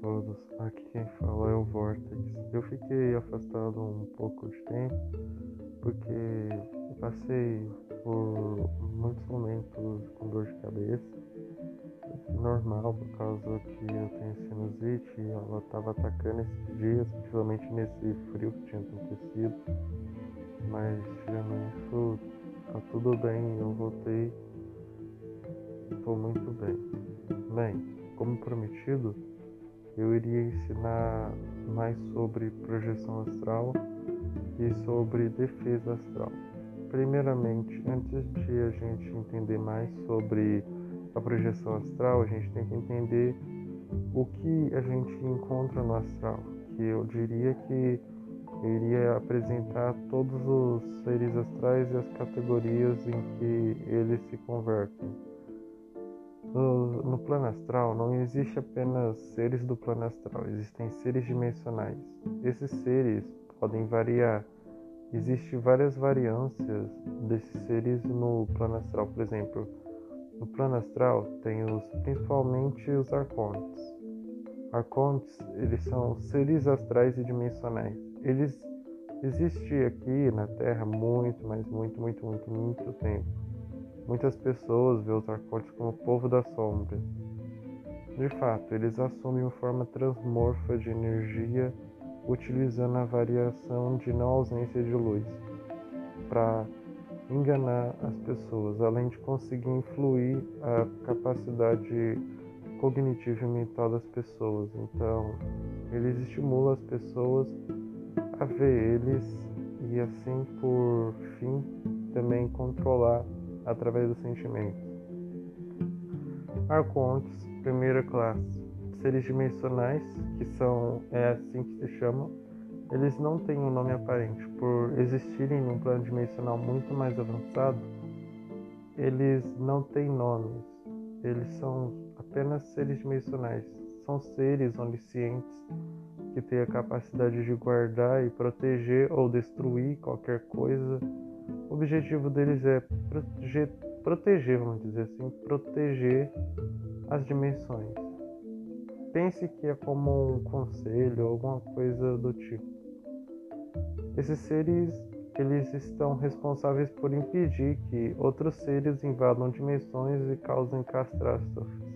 todos, aqui quem fala é o Vortex. Eu fiquei afastado um pouco de tempo porque passei por muitos momentos com dor de cabeça, normal por causa que eu tenho sinusite e ela estava atacando esses dias, principalmente nesse frio que tinha acontecido. Mas tirando isso, tá tudo bem, eu voltei, estou muito bem. Bem, como prometido, eu iria ensinar mais sobre projeção astral e sobre defesa astral. Primeiramente, antes de a gente entender mais sobre a projeção astral, a gente tem que entender o que a gente encontra no astral, que eu diria que eu iria apresentar todos os seres astrais e as categorias em que eles se convertem. No, no plano astral não existe apenas seres do plano astral, existem seres dimensionais. Esses seres podem variar. Existem várias variâncias desses seres no plano astral. Por exemplo, no plano astral tem os, principalmente os arcontes. Arcontes, eles são seres astrais e dimensionais. Eles existem aqui na Terra muito, mas muito, muito, muito, muito tempo Muitas pessoas veem os arcontes como o povo da sombra. De fato, eles assumem uma forma transmorfa de energia utilizando a variação de não ausência de luz para enganar as pessoas, além de conseguir influir a capacidade cognitiva e mental das pessoas. Então, eles estimulam as pessoas a ver eles e assim por fim também controlar através dos sentimentos. Arcontes, primeira classe, seres dimensionais, que são é assim que se chamam, eles não têm um nome aparente por existirem num plano dimensional muito mais avançado. Eles não têm nomes. Eles são apenas seres dimensionais. São seres oniscientes que têm a capacidade de guardar e proteger ou destruir qualquer coisa o objetivo deles é proteger, proteger, vamos dizer assim, proteger as dimensões. Pense que é como um conselho alguma coisa do tipo. Esses seres eles estão responsáveis por impedir que outros seres invadam dimensões e causem catástrofes.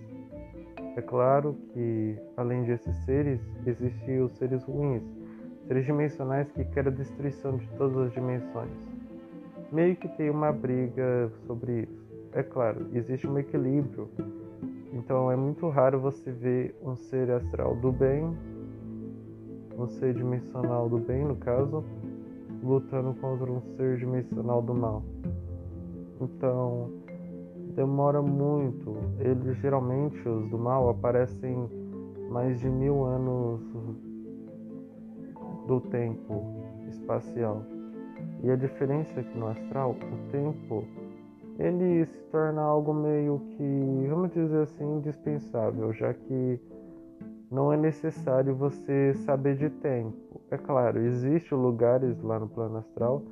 É claro que, além desses seres, existem os seres ruins, seres dimensionais que querem a destruição de todas as dimensões meio que tem uma briga sobre isso. É claro, existe um equilíbrio. Então é muito raro você ver um ser astral do bem, um ser dimensional do bem, no caso, lutando contra um ser dimensional do mal. Então demora muito. Eles geralmente, os do mal, aparecem mais de mil anos do tempo espacial. E a diferença é que no astral, o tempo, ele se torna algo meio que, vamos dizer assim, indispensável, já que não é necessário você saber de tempo. É claro, existem lugares lá no plano astral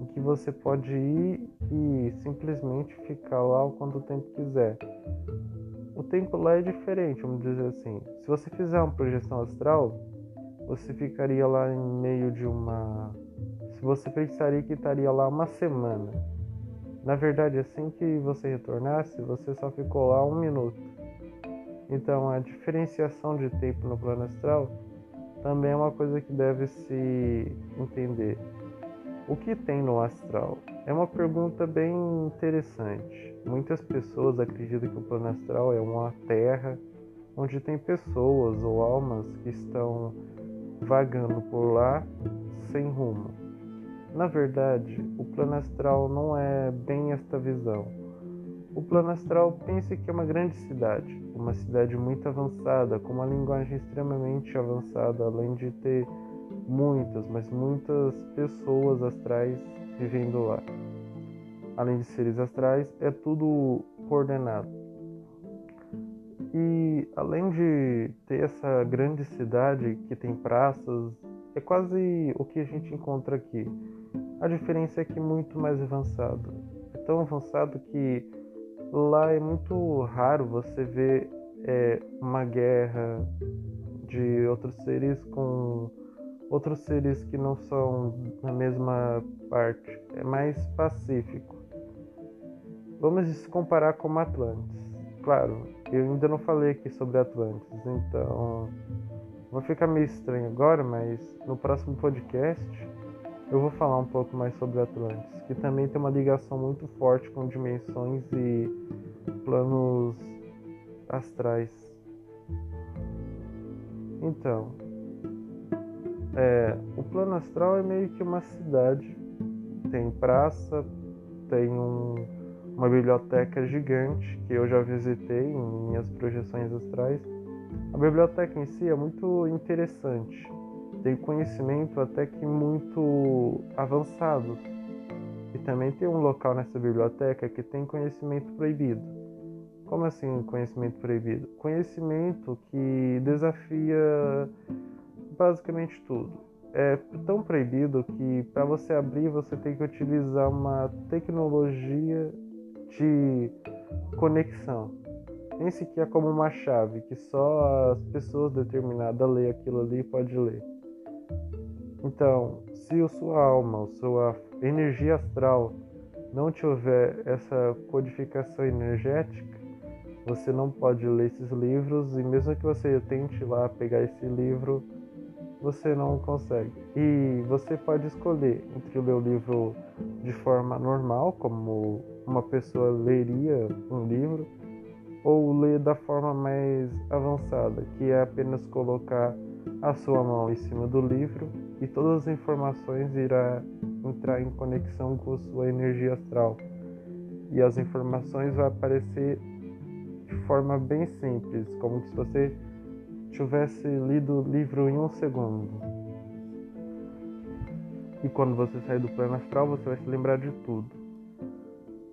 em que você pode ir e simplesmente ficar lá o quanto tempo quiser. O tempo lá é diferente, vamos dizer assim. Se você fizer uma projeção astral, você ficaria lá em meio de uma você pensaria que estaria lá uma semana. Na verdade, assim que você retornasse, você só ficou lá um minuto. Então, a diferenciação de tempo no plano astral também é uma coisa que deve se entender. O que tem no astral? É uma pergunta bem interessante. Muitas pessoas acreditam que o plano astral é uma terra onde tem pessoas ou almas que estão vagando por lá sem rumo. Na verdade, o plano astral não é bem esta visão. O plano astral pense que é uma grande cidade, uma cidade muito avançada, com uma linguagem extremamente avançada, além de ter muitas, mas muitas pessoas astrais vivendo lá. Além de seres astrais, é tudo coordenado. E além de ter essa grande cidade que tem praças, é quase o que a gente encontra aqui. A diferença é que é muito mais avançado. É tão avançado que lá é muito raro você ver é, uma guerra de outros seres com outros seres que não são na mesma parte. É mais pacífico. Vamos comparar com Atlantis. Claro, eu ainda não falei aqui sobre Atlantis, então vai ficar meio estranho agora, mas no próximo podcast eu vou falar um pouco mais sobre Atlantis, que também tem uma ligação muito forte com dimensões e planos astrais. Então, é, o plano astral é meio que uma cidade. Tem praça, tem um, uma biblioteca gigante que eu já visitei em minhas projeções astrais. A biblioteca em si é muito interessante tem conhecimento até que muito avançado. E também tem um local nessa biblioteca que tem conhecimento proibido. Como assim conhecimento proibido? Conhecimento que desafia basicamente tudo. É tão proibido que para você abrir você tem que utilizar uma tecnologia de conexão. Pense que é como uma chave que só as pessoas determinadas ler aquilo ali pode ler. Então, se a sua alma, a sua energia astral não tiver essa codificação energética, você não pode ler esses livros e mesmo que você tente lá pegar esse livro, você não consegue. E você pode escolher entre ler o livro de forma normal, como uma pessoa leria um livro, ou ler da forma mais avançada, que é apenas colocar a sua mão em cima do livro e todas as informações irá entrar em conexão com sua energia astral. E as informações vão aparecer de forma bem simples, como se você tivesse lido o livro em um segundo. E quando você sair do plano astral, você vai se lembrar de tudo.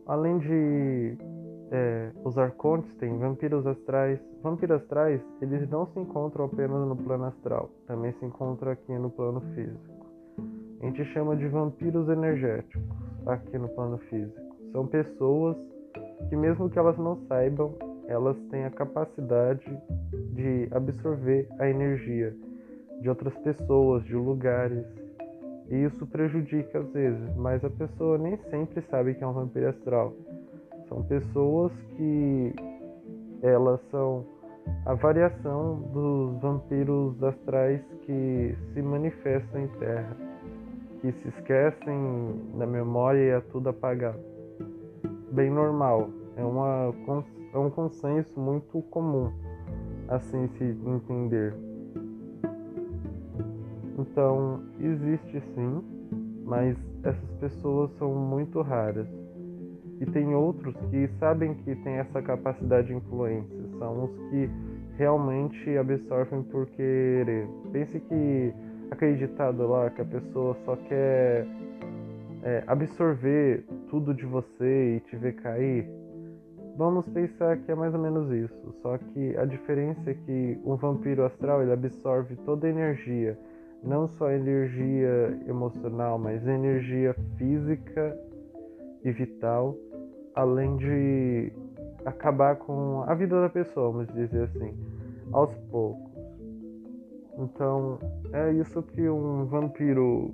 Além de é, os arcontes têm vampiros astrais. Vampiros astrais, eles não se encontram apenas no plano astral, também se encontram aqui no plano físico. A gente chama de vampiros energéticos aqui no plano físico. São pessoas que, mesmo que elas não saibam, elas têm a capacidade de absorver a energia de outras pessoas, de lugares. E isso prejudica às vezes, mas a pessoa nem sempre sabe que é um vampiro astral são pessoas que elas são a variação dos vampiros astrais que se manifestam em terra, que se esquecem da memória e é tudo apagado. Bem normal, é, uma, é um consenso muito comum, assim se entender. Então, existe sim, mas essas pessoas são muito raras. E tem outros que sabem que tem essa capacidade de influência, são os que realmente absorvem por querer. Pense que acreditado lá que a pessoa só quer é, absorver tudo de você e te ver cair. Vamos pensar que é mais ou menos isso, só que a diferença é que um vampiro astral ele absorve toda a energia, não só energia emocional, mas energia física e vital além de acabar com a vida da pessoa, vamos dizer assim, aos poucos. Então, é isso que um vampiro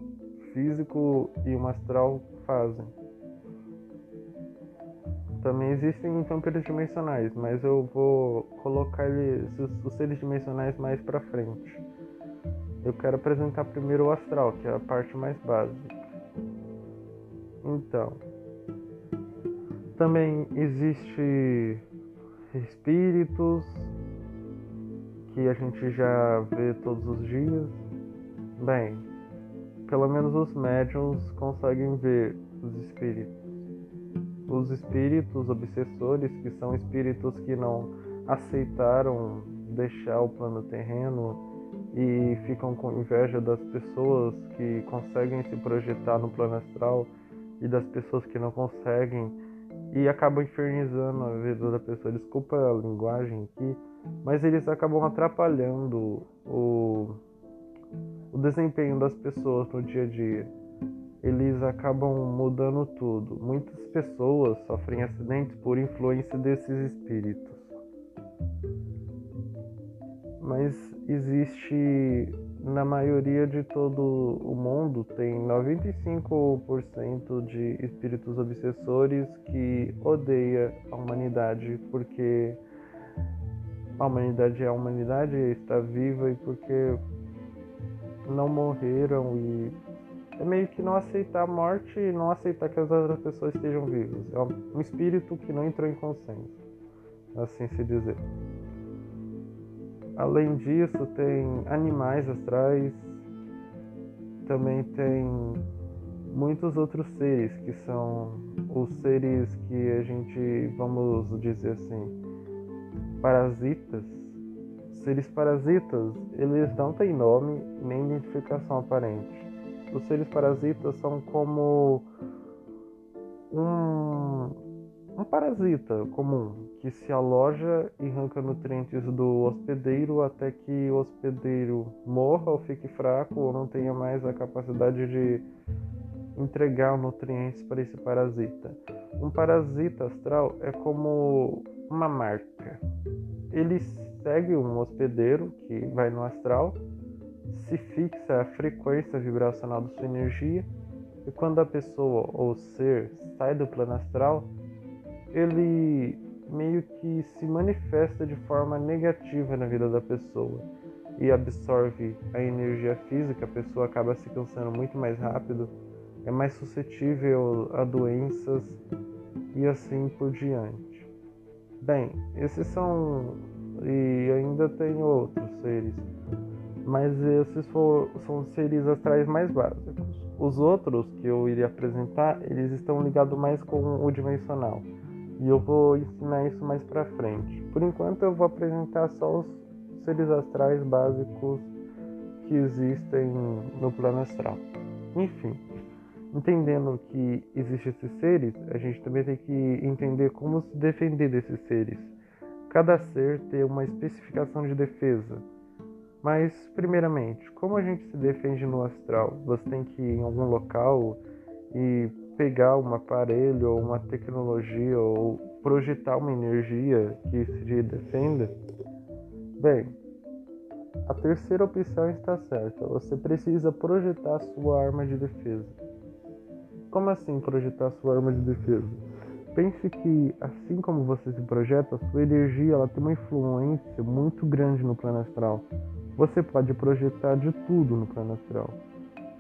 físico e um astral fazem. Também existem vampiros dimensionais, mas eu vou colocar eles, os seres dimensionais mais para frente. Eu quero apresentar primeiro o astral, que é a parte mais básica. Então, também existe espíritos que a gente já vê todos os dias. Bem, pelo menos os médiums conseguem ver os espíritos. Os espíritos obsessores, que são espíritos que não aceitaram deixar o plano terreno e ficam com inveja das pessoas que conseguem se projetar no plano astral e das pessoas que não conseguem e acabam infernizando a vida da pessoa. Desculpa a linguagem aqui, mas eles acabam atrapalhando o, o desempenho das pessoas no dia a dia. Eles acabam mudando tudo. Muitas pessoas sofrem acidentes por influência desses espíritos. mas existe na maioria de todo o mundo tem 95% de espíritos obsessores que odeia a humanidade porque a humanidade é a humanidade, está viva e porque não morreram e é meio que não aceitar a morte e não aceitar que as outras pessoas estejam vivas. É um espírito que não entrou em consenso, assim se dizer. Além disso, tem animais astrais, também tem muitos outros seres que são os seres que a gente, vamos dizer assim, parasitas. Seres parasitas, eles não têm nome nem identificação aparente. Os seres parasitas são como um, um parasita comum que se aloja e arranca nutrientes do hospedeiro até que o hospedeiro morra ou fique fraco ou não tenha mais a capacidade de entregar nutrientes para esse parasita. Um parasita astral é como uma marca. Ele segue um hospedeiro que vai no astral se fixa a frequência vibracional da sua energia e quando a pessoa ou ser sai do plano astral, ele meio que se manifesta de forma negativa na vida da pessoa e absorve a energia física, a pessoa acaba se cansando muito mais rápido, é mais suscetível a doenças e assim por diante. Bem, esses são e ainda tem outros seres mas esses for, são seres astrais mais básicos. Os outros que eu iria apresentar, eles estão ligados mais com o dimensional. E eu vou ensinar isso mais para frente. Por enquanto eu vou apresentar só os seres astrais básicos que existem no plano astral. Enfim, entendendo que existem esses seres, a gente também tem que entender como se defender desses seres. Cada ser tem uma especificação de defesa mas, primeiramente, como a gente se defende no astral? Você tem que ir em algum local e pegar um aparelho ou uma tecnologia ou projetar uma energia que se defenda? Bem, a terceira opção está certa. Você precisa projetar sua arma de defesa. Como assim projetar sua arma de defesa? Pense que, assim como você se projeta, sua energia ela tem uma influência muito grande no plano astral. Você pode projetar de tudo no plano astral,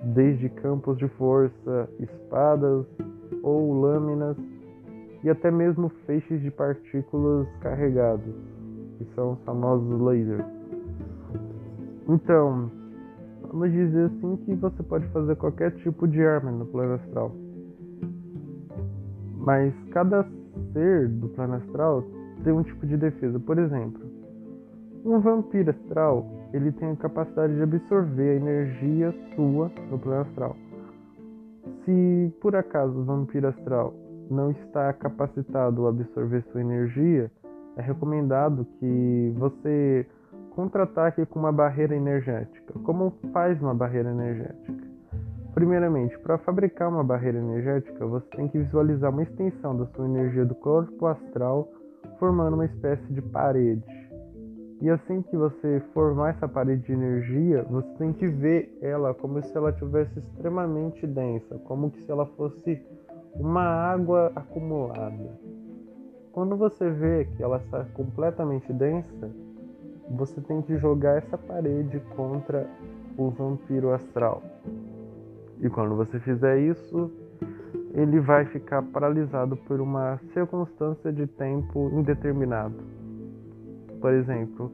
desde campos de força, espadas ou lâminas e até mesmo feixes de partículas carregados, que são os famosos lasers. Então, vamos dizer assim que você pode fazer qualquer tipo de arma no plano astral. Mas cada ser do plano astral tem um tipo de defesa. Por exemplo, um vampiro astral ele tem a capacidade de absorver a energia sua no plano astral. Se por acaso o vampiro astral não está capacitado a absorver sua energia, é recomendado que você contra-ataque com uma barreira energética. Como faz uma barreira energética? Primeiramente, para fabricar uma barreira energética, você tem que visualizar uma extensão da sua energia do corpo astral, formando uma espécie de parede. E assim que você formar essa parede de energia, você tem que ver ela como se ela tivesse extremamente densa, como se ela fosse uma água acumulada. Quando você vê que ela está completamente densa, você tem que jogar essa parede contra o vampiro astral. E quando você fizer isso, ele vai ficar paralisado por uma circunstância de tempo indeterminado. Por exemplo,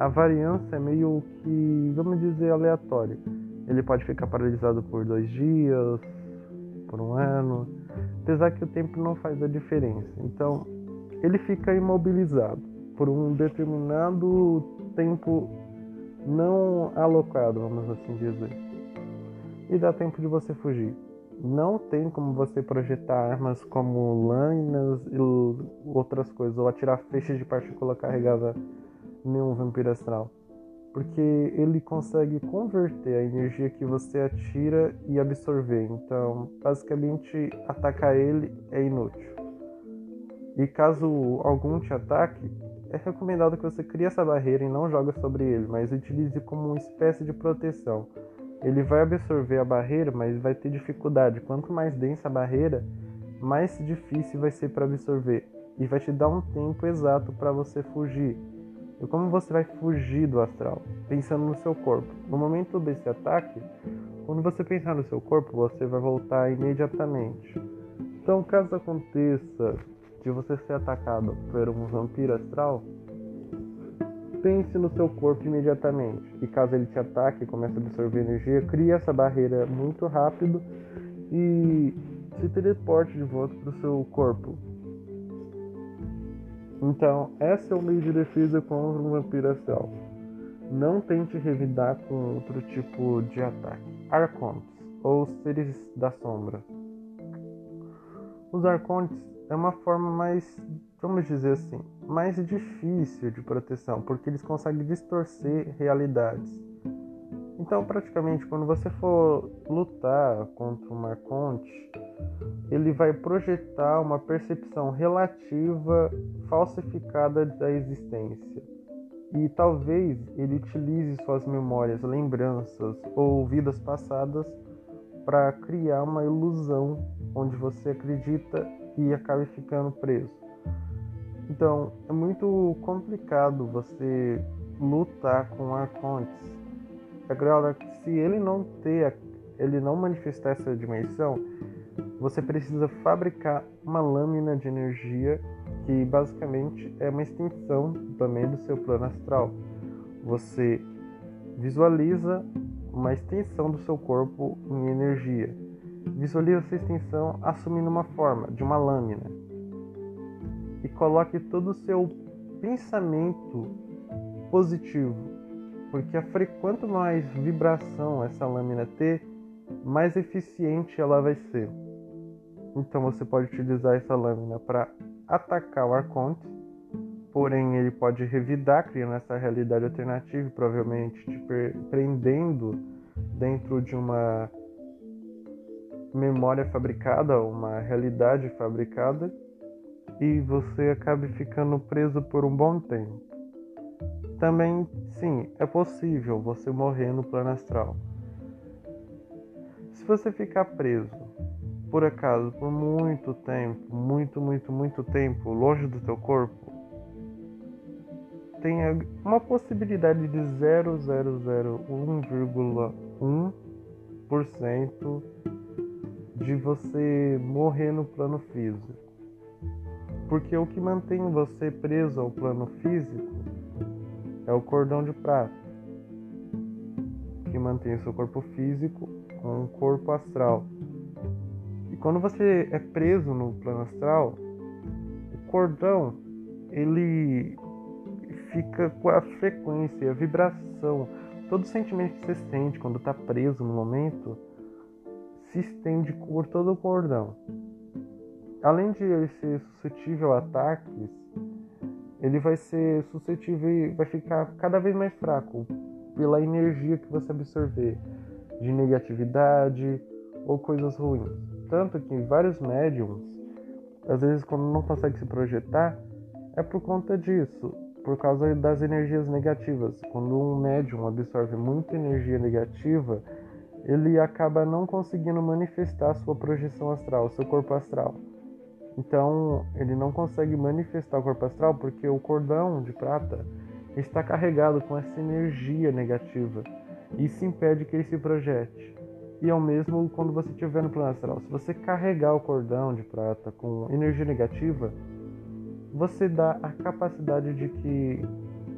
a variância é meio que, vamos dizer, aleatória. Ele pode ficar paralisado por dois dias, por um ano, apesar que o tempo não faz a diferença. Então, ele fica imobilizado por um determinado tempo não alocado, vamos assim dizer. E dá tempo de você fugir. Não tem como você projetar armas como lâminas e outras coisas, ou atirar feixes de partícula carregada nenhum vampiro astral. Porque ele consegue converter a energia que você atira e absorver. Então, basicamente, atacar ele é inútil. E caso algum te ataque, é recomendado que você crie essa barreira e não jogue sobre ele, mas utilize como uma espécie de proteção. Ele vai absorver a barreira, mas vai ter dificuldade. Quanto mais densa a barreira, mais difícil vai ser para absorver e vai te dar um tempo exato para você fugir. E como você vai fugir do astral? Pensando no seu corpo. No momento desse ataque, quando você pensar no seu corpo, você vai voltar imediatamente. Então, caso aconteça de você ser atacado por um vampiro astral, pense no seu corpo imediatamente. E caso ele te ataque comece a absorver energia, crie essa barreira muito rápido e se teleporte de volta para o seu corpo. Então, esse é o meio de defesa contra um vampiro astral. Não tente revidar com outro tipo de ataque. Arcontes, ou seres da sombra. Os arcontes é uma forma mais, vamos dizer assim, mais difícil de proteção, porque eles conseguem distorcer realidades. Então, praticamente, quando você for lutar contra um arconte, ele vai projetar uma percepção relativa falsificada da existência. E talvez ele utilize suas memórias, lembranças ou vidas passadas para criar uma ilusão onde você acredita e acabe ficando preso. Então, é muito complicado você lutar com arcontes. Agora, se ele não ter, ele não manifestar essa dimensão, você precisa fabricar uma lâmina de energia que basicamente é uma extensão também do seu plano astral. Você visualiza uma extensão do seu corpo em energia. Visualize essa extensão assumindo uma forma de uma lâmina e coloque todo o seu pensamento positivo, porque quanto mais vibração essa lâmina ter, mais eficiente ela vai ser. Então você pode utilizar essa lâmina para atacar o arconte, porém ele pode revidar, criando essa realidade alternativa, provavelmente te prendendo dentro de uma memória fabricada, uma realidade fabricada, e você acabe ficando preso por um bom tempo. Também, sim, é possível você morrer no plano astral. Se você ficar preso por acaso, por muito tempo, muito, muito, muito tempo, longe do teu corpo, tem uma possibilidade de 0,001,1% de você morrer no plano físico. Porque o que mantém você preso ao plano físico é o cordão de prata, que mantém o seu corpo físico com o corpo astral. Quando você é preso no plano astral, o cordão ele fica com a frequência, a vibração, todo sentimento que você sente quando está preso no momento se estende por todo o cordão. Além de ele ser suscetível a ataques, ele vai ser suscetível e vai ficar cada vez mais fraco pela energia que você absorver de negatividade ou coisas ruins. Tanto que vários médiums, às vezes quando não consegue se projetar, é por conta disso, por causa das energias negativas. Quando um médium absorve muita energia negativa, ele acaba não conseguindo manifestar sua projeção astral, seu corpo astral. Então, ele não consegue manifestar o corpo astral porque o cordão de prata está carregado com essa energia negativa. Isso impede que ele se projete. E é o mesmo quando você estiver no plano astral. Se você carregar o cordão de prata com energia negativa, você dá a capacidade de que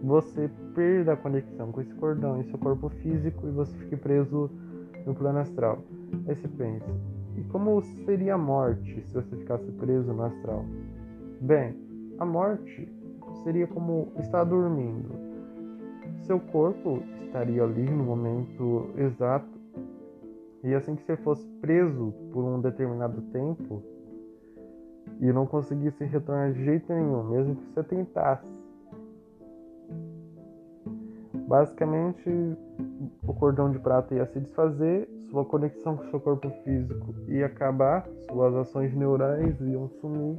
você perda a conexão com esse cordão em seu corpo físico e você fique preso no plano astral. Aí você pensa, e como seria a morte se você ficasse preso no astral? Bem, a morte seria como estar dormindo. Seu corpo estaria ali no momento exato e assim que você fosse preso por um determinado tempo e não conseguisse retornar de jeito nenhum, mesmo que você tentasse. Basicamente, o cordão de prata ia se desfazer, sua conexão com seu corpo físico ia acabar, suas ações neurais iam sumir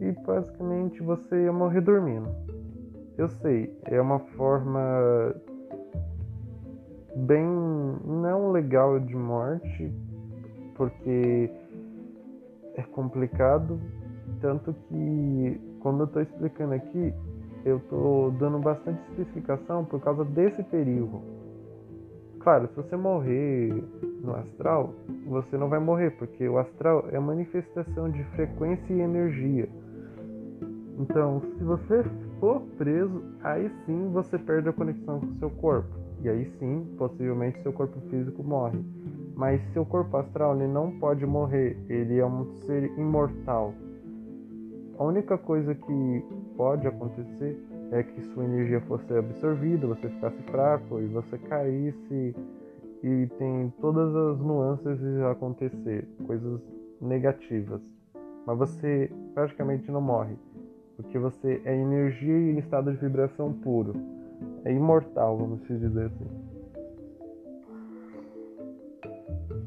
e basicamente você ia morrer dormindo. Eu sei, é uma forma bem não legal de morte, porque é complicado, tanto que quando eu estou explicando aqui, eu estou dando bastante especificação por causa desse perigo. Claro, se você morrer no astral, você não vai morrer, porque o astral é manifestação de frequência e energia. Então, se você for preso, aí sim você perde a conexão com seu corpo. E aí sim, possivelmente seu corpo físico morre. Mas seu corpo astral ele não pode morrer, ele é um ser imortal. A única coisa que pode acontecer é que sua energia fosse absorvida, você ficasse fraco e você caísse e tem todas as nuances de acontecer, coisas negativas. Mas você praticamente não morre, porque você é energia em estado de vibração puro. É imortal, vamos dizer assim.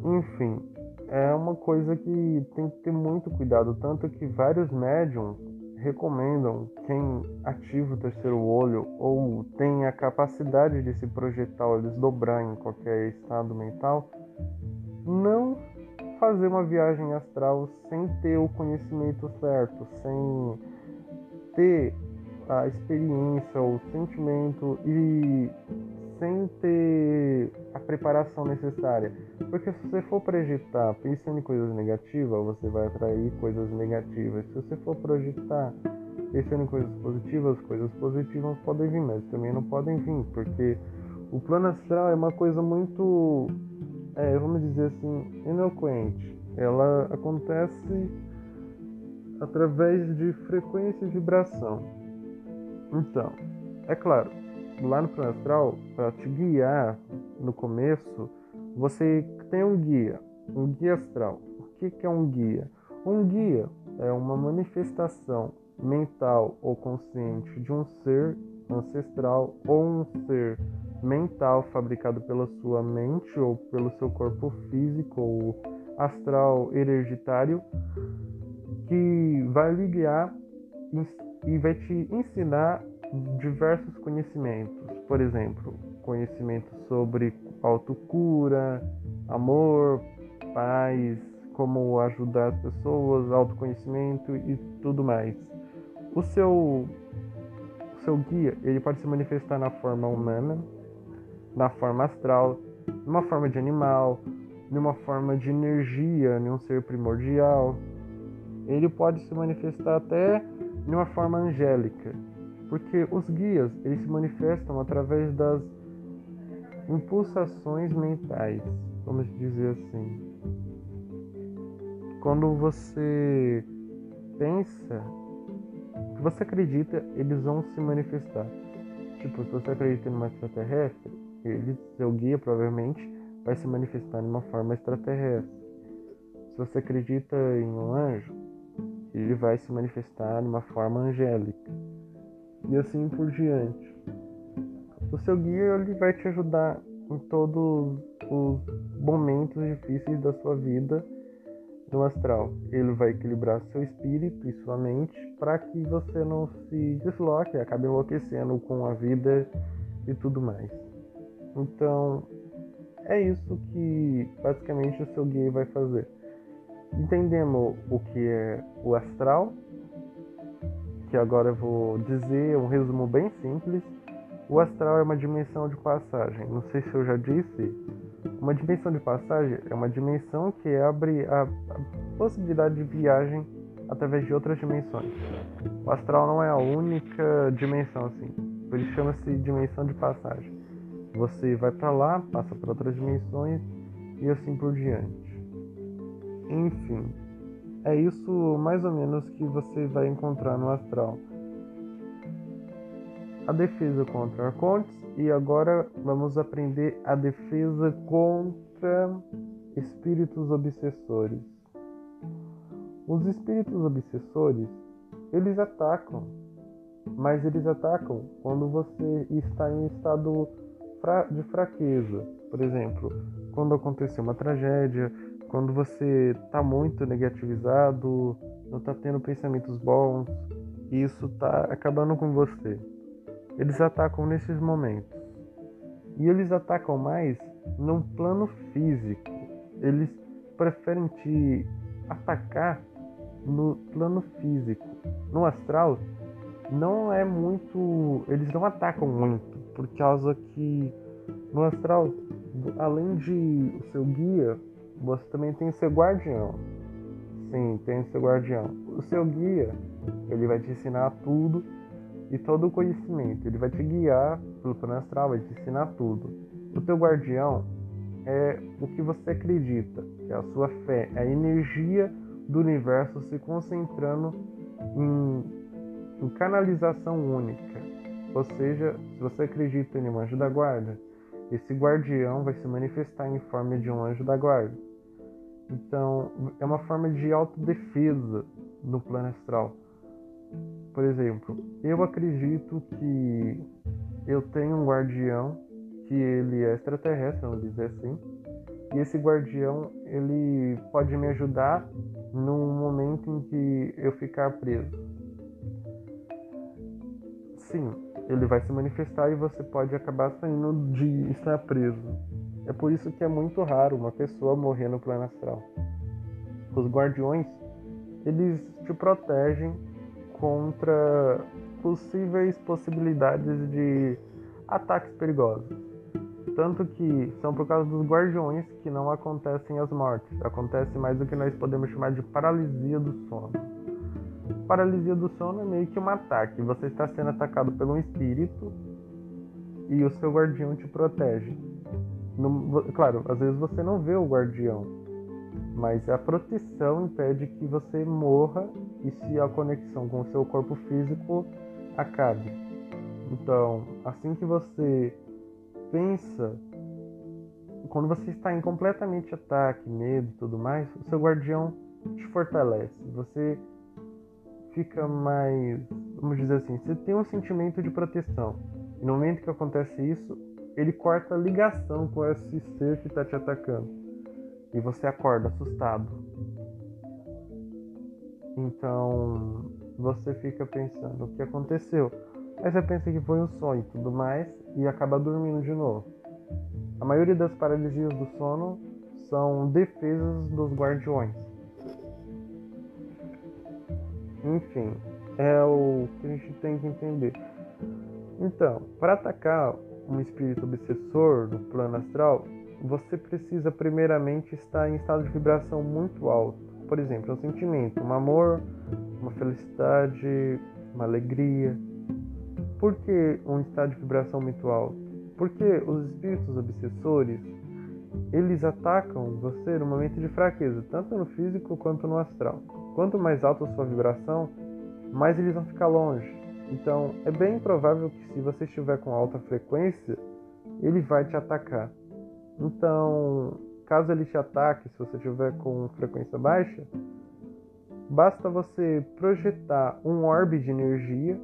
Enfim, é uma coisa que tem que ter muito cuidado, tanto que vários médiums recomendam quem ativa o terceiro olho ou tem a capacidade de se projetar ou desdobrar em qualquer estado mental, não fazer uma viagem astral sem ter o conhecimento certo, sem ter a experiência, o sentimento e sem ter a preparação necessária. Porque se você for projetar pensando em coisas negativas, você vai atrair coisas negativas. Se você for projetar pensando em coisas positivas, coisas positivas podem vir, mas também não podem vir, porque o plano astral é uma coisa muito, é, vamos dizer assim, inocuente. Ela acontece através de frequência e vibração. Então, é claro, lá no plano astral, para te guiar no começo, você tem um guia, um guia astral. O que, que é um guia? Um guia é uma manifestação mental ou consciente de um ser ancestral ou um ser mental fabricado pela sua mente ou pelo seu corpo físico ou astral hereditário que vai lhe guiar e vai te ensinar diversos conhecimentos. Por exemplo, conhecimento sobre autocura, amor, paz, como ajudar as pessoas, autoconhecimento e tudo mais. O seu, o seu guia ele pode se manifestar na forma humana, na forma astral, numa forma de animal, numa forma de energia, em um ser primordial. Ele pode se manifestar até de uma forma angélica, porque os guias eles se manifestam através das impulsações mentais, vamos dizer assim. Quando você pensa, que você acredita, eles vão se manifestar. Tipo, se você acredita em uma extraterrestre, ele, seu guia provavelmente vai se manifestar de uma forma extraterrestre. Se você acredita em um anjo, ele vai se manifestar de uma forma angélica. E assim por diante. O seu guia ele vai te ajudar em todos os momentos difíceis da sua vida no astral. Ele vai equilibrar seu espírito e sua mente para que você não se desloque, acabe enlouquecendo com a vida e tudo mais. Então, é isso que basicamente o seu guia vai fazer. Entendendo o que é o astral, que agora eu vou dizer um resumo bem simples. O astral é uma dimensão de passagem. Não sei se eu já disse. Uma dimensão de passagem é uma dimensão que abre a, a possibilidade de viagem através de outras dimensões. O astral não é a única dimensão assim. Por isso chama-se dimensão de passagem. Você vai para lá, passa para outras dimensões e assim por diante. Enfim, é isso mais ou menos que você vai encontrar no astral. A defesa contra arcontes e agora vamos aprender a defesa contra espíritos obsessores. Os espíritos obsessores, eles atacam, mas eles atacam quando você está em estado de fraqueza. Por exemplo, quando aconteceu uma tragédia, quando você está muito negativizado, não tá tendo pensamentos bons, e isso tá acabando com você. Eles atacam nesses momentos. E eles atacam mais no plano físico. Eles preferem te atacar no plano físico. No astral, não é muito. Eles não atacam muito, por causa que no astral, além de o seu guia, você também tem seu guardião. Sim, tem seu guardião. O seu guia, ele vai te ensinar tudo e todo o conhecimento. Ele vai te guiar pelo plano astral, vai te ensinar tudo. O teu guardião é o que você acredita, é a sua fé, é a energia do universo se concentrando em, em canalização única. Ou seja, se você acredita em um anjo da guarda, esse guardião vai se manifestar em forma de um anjo da guarda. Então, é uma forma de autodefesa no plano astral. Por exemplo, eu acredito que eu tenho um guardião que ele é extraterrestre, vamos dizer assim, e esse guardião ele pode me ajudar num momento em que eu ficar preso. Sim, ele vai se manifestar e você pode acabar saindo de estar preso. É por isso que é muito raro uma pessoa morrer no plano astral. Os guardiões, eles te protegem contra possíveis possibilidades de ataques perigosos. Tanto que são por causa dos guardiões que não acontecem as mortes. Acontece mais do que nós podemos chamar de paralisia do sono. Paralisia do sono é meio que um ataque. Você está sendo atacado por um espírito e o seu guardião te protege. Claro, às vezes você não vê o guardião, mas a proteção impede que você morra e se a conexão com o seu corpo físico acabe. Então, assim que você pensa, quando você está em completamente ataque, medo e tudo mais, o seu guardião te fortalece. Você fica mais, vamos dizer assim, você tem um sentimento de proteção. E no momento que acontece isso, ele corta a ligação com esse ser que está te atacando. E você acorda assustado. Então você fica pensando o que aconteceu. Aí você pensa que foi um sonho e tudo mais e acaba dormindo de novo. A maioria das paralisias do sono são defesas dos guardiões. Enfim, é o que a gente tem que entender. Então, para atacar um espírito obsessor no plano astral, você precisa primeiramente estar em estado de vibração muito alto. Por exemplo, um sentimento, um amor, uma felicidade, uma alegria. Por que um estado de vibração muito alto? Porque os espíritos obsessores, eles atacam você no momento de fraqueza, tanto no físico quanto no astral. Quanto mais alta a sua vibração, mais eles vão ficar longe. Então, é bem provável que se você estiver com alta frequência, ele vai te atacar. Então, caso ele te ataque, se você estiver com frequência baixa, basta você projetar um orbe de energia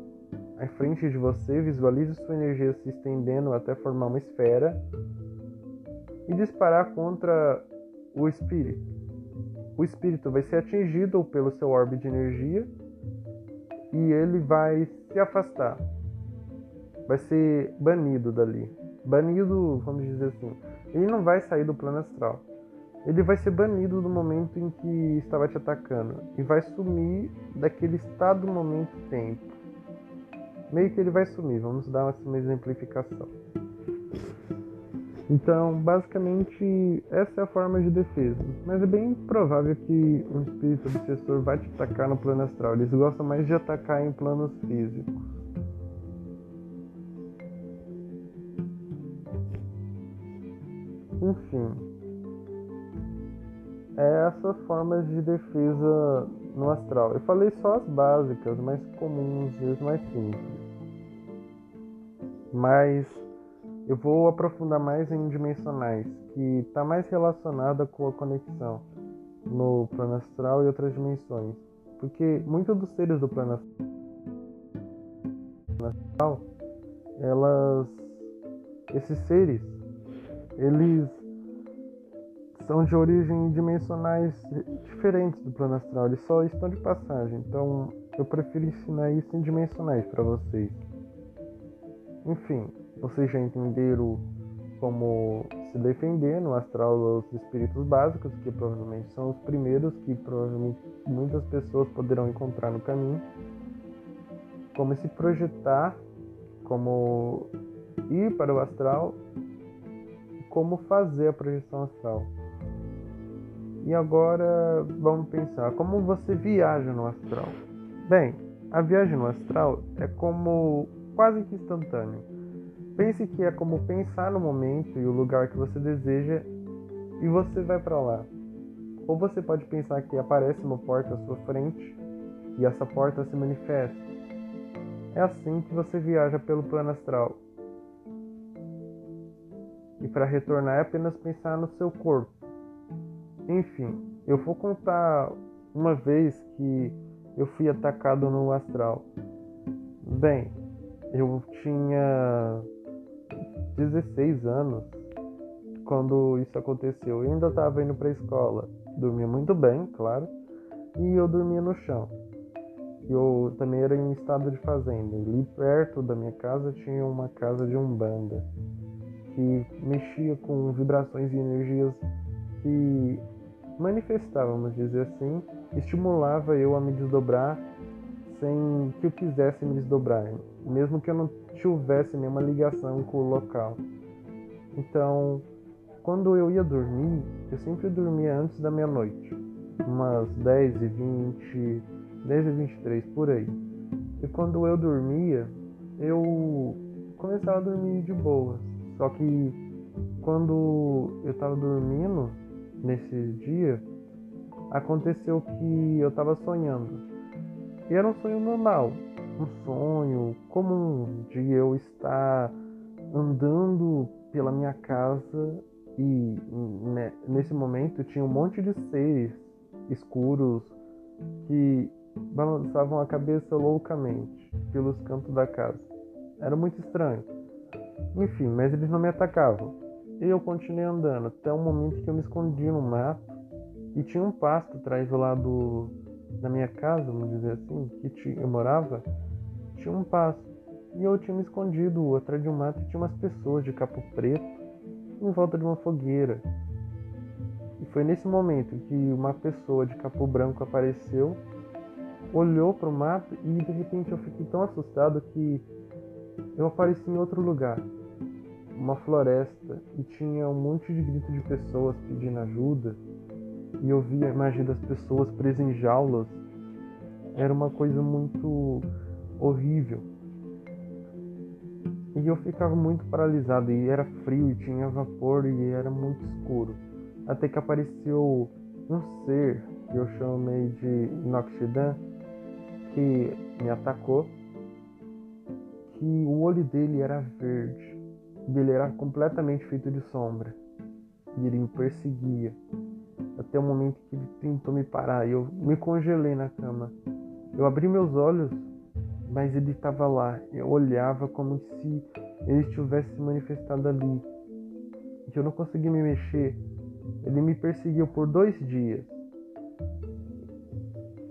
à frente de você, visualize sua energia se estendendo até formar uma esfera e disparar contra o espírito. O espírito vai ser atingido pelo seu orbe de energia e ele vai se afastar. Vai ser banido dali. Banido, vamos dizer assim. Ele não vai sair do plano astral. Ele vai ser banido do momento em que estava te atacando e vai sumir daquele estado, momento, tempo. Meio que ele vai sumir. Vamos dar uma exemplificação. Então, basicamente, essa é a forma de defesa. Mas é bem provável que um espírito obsessor vai te atacar no plano astral. Eles gostam mais de atacar em planos físicos. Enfim, é essas formas de defesa no astral. Eu falei só as básicas, mais comuns e as mais simples. Mas eu vou aprofundar mais em dimensionais, que está mais relacionada com a conexão no plano astral e outras dimensões. Porque muitos dos seres do plano astral, elas, esses seres, eles são de origem dimensionais diferentes do plano astral, eles só estão de passagem. Então, eu prefiro ensinar isso em dimensionais para vocês. Enfim, vocês já entenderam como se defender no astral dos espíritos básicos, que provavelmente são os primeiros que provavelmente muitas pessoas poderão encontrar no caminho. Como se projetar, como ir para o astral, como fazer a projeção astral. E agora vamos pensar como você viaja no astral. Bem, a viagem no astral é como quase que instantâneo. Pense que é como pensar no momento e o lugar que você deseja e você vai para lá. Ou você pode pensar que aparece uma porta à sua frente e essa porta se manifesta. É assim que você viaja pelo plano astral. E para retornar é apenas pensar no seu corpo. Enfim, eu vou contar uma vez que eu fui atacado no astral. Bem, eu tinha 16 anos quando isso aconteceu. Eu ainda estava indo para a escola. Dormia muito bem, claro, e eu dormia no chão. Eu também era em estado de fazenda. Ali perto da minha casa tinha uma casa de umbanda que mexia com vibrações e energias que manifestávamos dizer assim, estimulava eu a me desdobrar sem que eu quisesse me desdobrar, mesmo que eu não tivesse nenhuma ligação com o local. Então, quando eu ia dormir, eu sempre dormia antes da meia-noite, umas 10 e 20, 10 e 23 por aí. E quando eu dormia, eu começava a dormir de boa. Só que quando eu estava dormindo, nesse dia, aconteceu que eu estava sonhando. E era um sonho normal, um sonho comum de eu estar andando pela minha casa e né, nesse momento tinha um monte de seres escuros que balançavam a cabeça loucamente pelos cantos da casa. Era muito estranho. Enfim, mas eles não me atacavam. E eu continuei andando até o momento que eu me escondi no mato e tinha um pasto atrás do lado da minha casa, vamos dizer assim, que eu morava, tinha um pasto. E eu tinha me escondido atrás de um mato e tinha umas pessoas de capo preto em volta de uma fogueira. E foi nesse momento que uma pessoa de capo branco apareceu, olhou para o mato e de repente eu fiquei tão assustado que eu apareci em outro lugar uma floresta e tinha um monte de grito de pessoas pedindo ajuda e eu via a imagem das pessoas presas em jaulas. Era uma coisa muito horrível. E eu ficava muito paralisado e era frio e tinha vapor e era muito escuro. Até que apareceu um ser que eu chamei de Noxidan que me atacou, que o olho dele era verde ele era completamente feito de sombra. E ele me perseguia. Até o momento que ele tentou me parar. E eu me congelei na cama. Eu abri meus olhos, mas ele estava lá. Eu olhava como se ele estivesse se manifestado ali. Eu não conseguia me mexer. Ele me perseguiu por dois dias.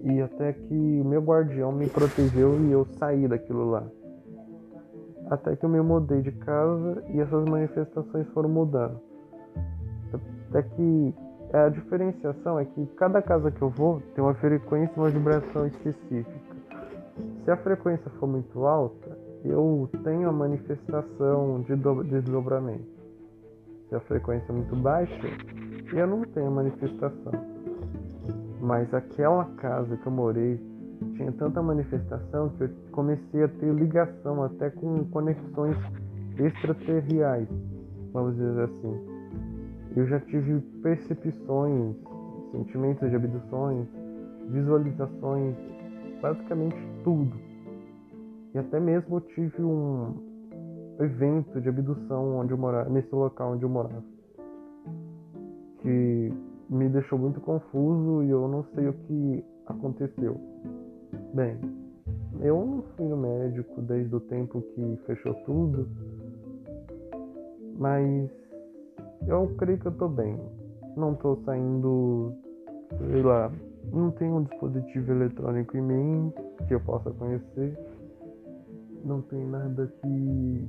E até que o meu guardião me protegeu e eu saí daquilo lá até que eu me mudei de casa e essas manifestações foram mudando. Até que a diferenciação é que cada casa que eu vou tem uma frequência e uma vibração específica. Se a frequência for muito alta, eu tenho a manifestação de desdobramento. Se a frequência é muito baixa, eu não tenho manifestação. Mas aquela casa que eu morei tinha tanta manifestação que eu comecei a ter ligação até com conexões extraterriais, vamos dizer assim. Eu já tive percepções, sentimentos de abduções, visualizações, basicamente tudo. E até mesmo tive um evento de abdução onde eu morava, nesse local onde eu morava. Que me deixou muito confuso e eu não sei o que aconteceu. Bem, eu não fui no médico desde o tempo que fechou tudo, mas eu creio que eu tô bem. não tô saindo, sei lá, não tenho um dispositivo eletrônico em mim que eu possa conhecer, não tem nada que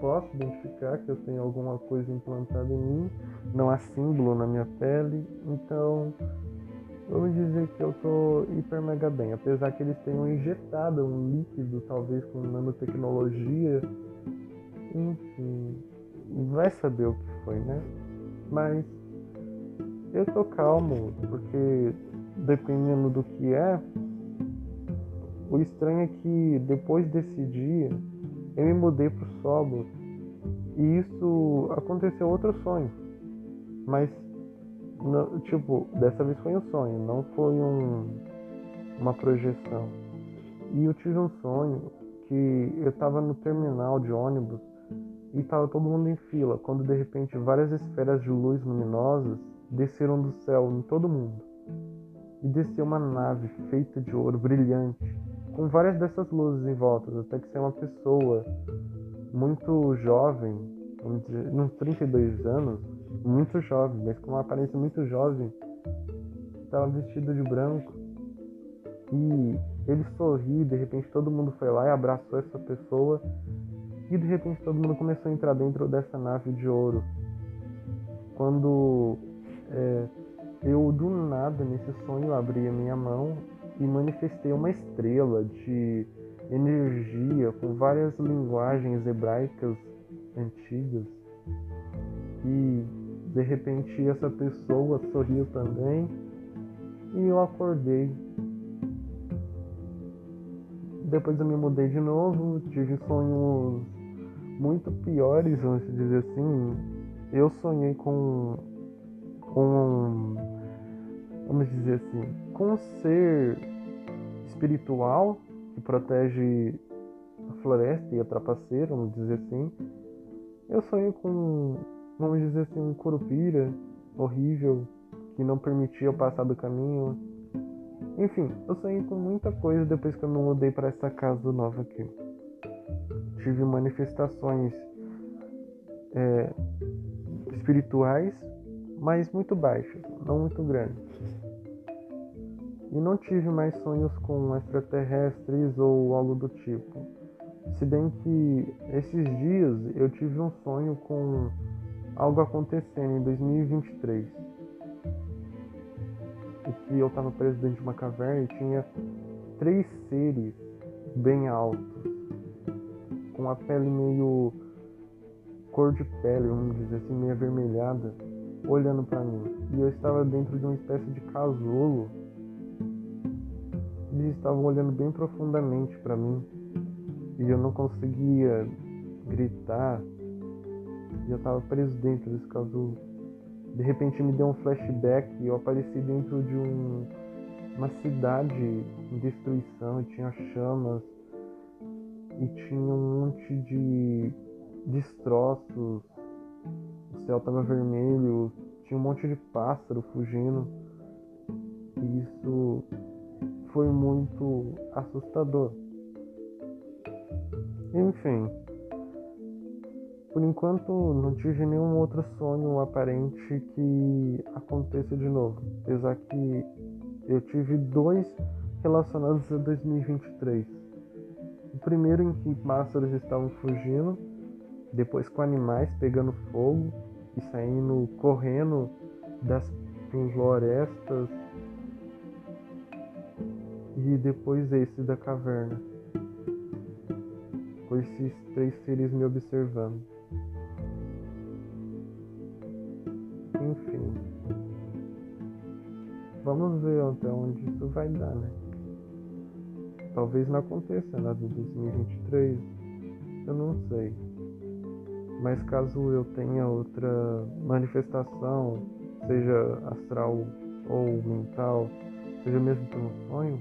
possa identificar que eu tenho alguma coisa implantada em mim, não há símbolo na minha pele, então vamos dizer que eu tô hiper mega bem, apesar que eles tenham injetado um líquido, talvez com nanotecnologia, enfim, vai saber o que foi, né? Mas eu tô calmo, porque dependendo do que é, o estranho é que depois desse dia eu me mudei pro solo e isso aconteceu outro sonho. Mas tipo, dessa vez foi um sonho, não foi um, uma projeção. E eu tive um sonho que eu estava no terminal de ônibus e estava todo mundo em fila, quando de repente várias esferas de luz luminosas desceram do céu em todo mundo. E desceu uma nave feita de ouro brilhante, com várias dessas luzes em volta, até que saiu uma pessoa muito jovem, uns 32 anos, muito jovem, mas com uma aparência muito jovem, estava vestido de branco. E ele sorriu, de repente todo mundo foi lá e abraçou essa pessoa. E de repente todo mundo começou a entrar dentro dessa nave de ouro. Quando é, eu do nada nesse sonho abri a minha mão e manifestei uma estrela de energia com várias linguagens hebraicas antigas. E de repente essa pessoa sorriu também e eu acordei. Depois eu me mudei de novo, tive sonhos muito piores, vamos dizer assim. Eu sonhei com com vamos dizer assim, com um ser espiritual que protege a floresta e a trapaceira, vamos dizer assim. Eu sonhei com, vamos dizer assim, um curupira horrível que não permitia eu passar do caminho. Enfim, eu sonhei com muita coisa depois que eu me mudei para essa casa nova aqui. Tive manifestações é, espirituais, mas muito baixas, não muito grandes. E não tive mais sonhos com extraterrestres ou algo do tipo. Se bem que esses dias eu tive um sonho com algo acontecendo em 2023. E que eu estava preso dentro de uma caverna e tinha três seres bem altos, com a pele meio cor de pele, vamos dizer assim, meio avermelhada, olhando para mim. E eu estava dentro de uma espécie de casulo. Eles estavam olhando bem profundamente para mim. E eu não conseguia gritar. E eu estava preso dentro desse casulo. De repente me deu um flashback e eu apareci dentro de um, uma cidade em destruição, tinha chamas e tinha um monte de destroços. O céu estava vermelho, tinha um monte de pássaro fugindo. E isso foi muito assustador. Enfim, por enquanto não tive nenhum outro sonho aparente que aconteça de novo, apesar que eu tive dois relacionados a 2023. O primeiro em que pássaros estavam fugindo, depois com animais pegando fogo e saindo correndo das florestas e depois esse da caverna, com esses três seres me observando. Enfim, vamos ver até onde isso vai dar, né? Talvez não aconteça nada em 2023, eu não sei. Mas caso eu tenha outra manifestação, seja astral ou mental, seja mesmo por um sonho,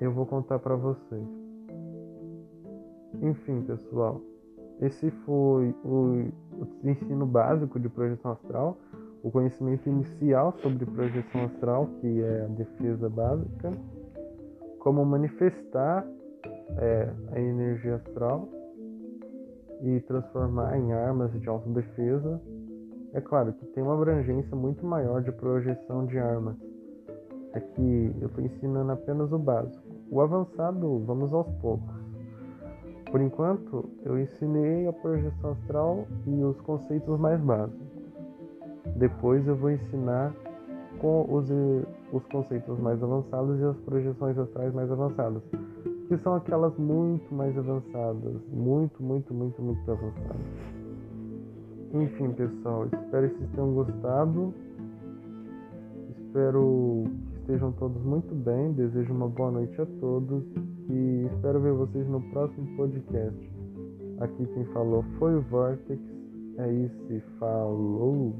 eu vou contar para vocês. Enfim, pessoal, esse foi o, o ensino básico de projeção astral, o conhecimento inicial sobre projeção astral, que é a defesa básica, como manifestar é, a energia astral e transformar em armas de autodefesa É claro que tem uma abrangência muito maior de projeção de armas. É que eu estou ensinando apenas o básico. O avançado, vamos aos poucos. Por enquanto, eu ensinei a projeção astral e os conceitos mais básicos. Depois eu vou ensinar com os, os conceitos mais avançados e as projeções astrais mais avançadas, que são aquelas muito mais avançadas, muito, muito, muito, muito avançadas. Enfim, pessoal, espero que vocês tenham gostado. Espero que estejam todos muito bem. Desejo uma boa noite a todos e espero ver vocês no próximo podcast. Aqui quem falou foi o Vortex. É isso, falou!